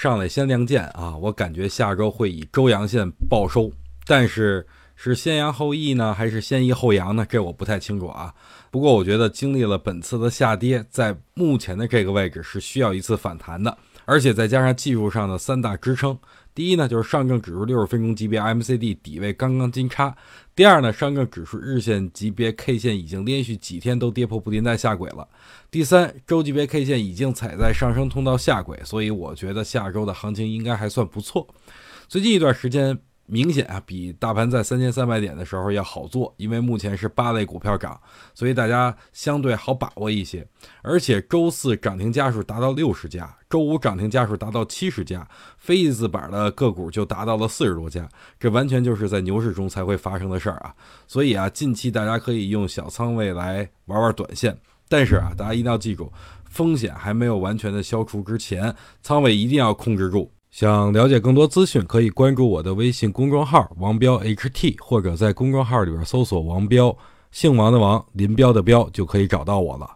上来先亮剑啊，我感觉下周会以周阳线报收，但是是先阳后抑呢，还是先抑后阳呢？这我不太清楚啊。不过我觉得经历了本次的下跌，在目前的这个位置是需要一次反弹的，而且再加上技术上的三大支撑。第一呢，就是上证指数六十分钟级别 MCD 底位刚刚金叉；第二呢，上证指数日线级别 K 线已经连续几天都跌破布林带下轨了；第三，周级别 K 线已经踩在上升通道下轨，所以我觉得下周的行情应该还算不错。最近一段时间。明显啊，比大盘在三千三百点的时候要好做，因为目前是八类股票涨，所以大家相对好把握一些。而且周四涨停家数达到六十家，周五涨停家数达到七十家，非一字板的个股就达到了四十多家，这完全就是在牛市中才会发生的事儿啊！所以啊，近期大家可以用小仓位来玩玩短线，但是啊，大家一定要记住，风险还没有完全的消除之前，仓位一定要控制住。想了解更多资讯，可以关注我的微信公众号“王彪 HT”，或者在公众号里边搜索“王彪”，姓王的王，林彪的彪，就可以找到我了。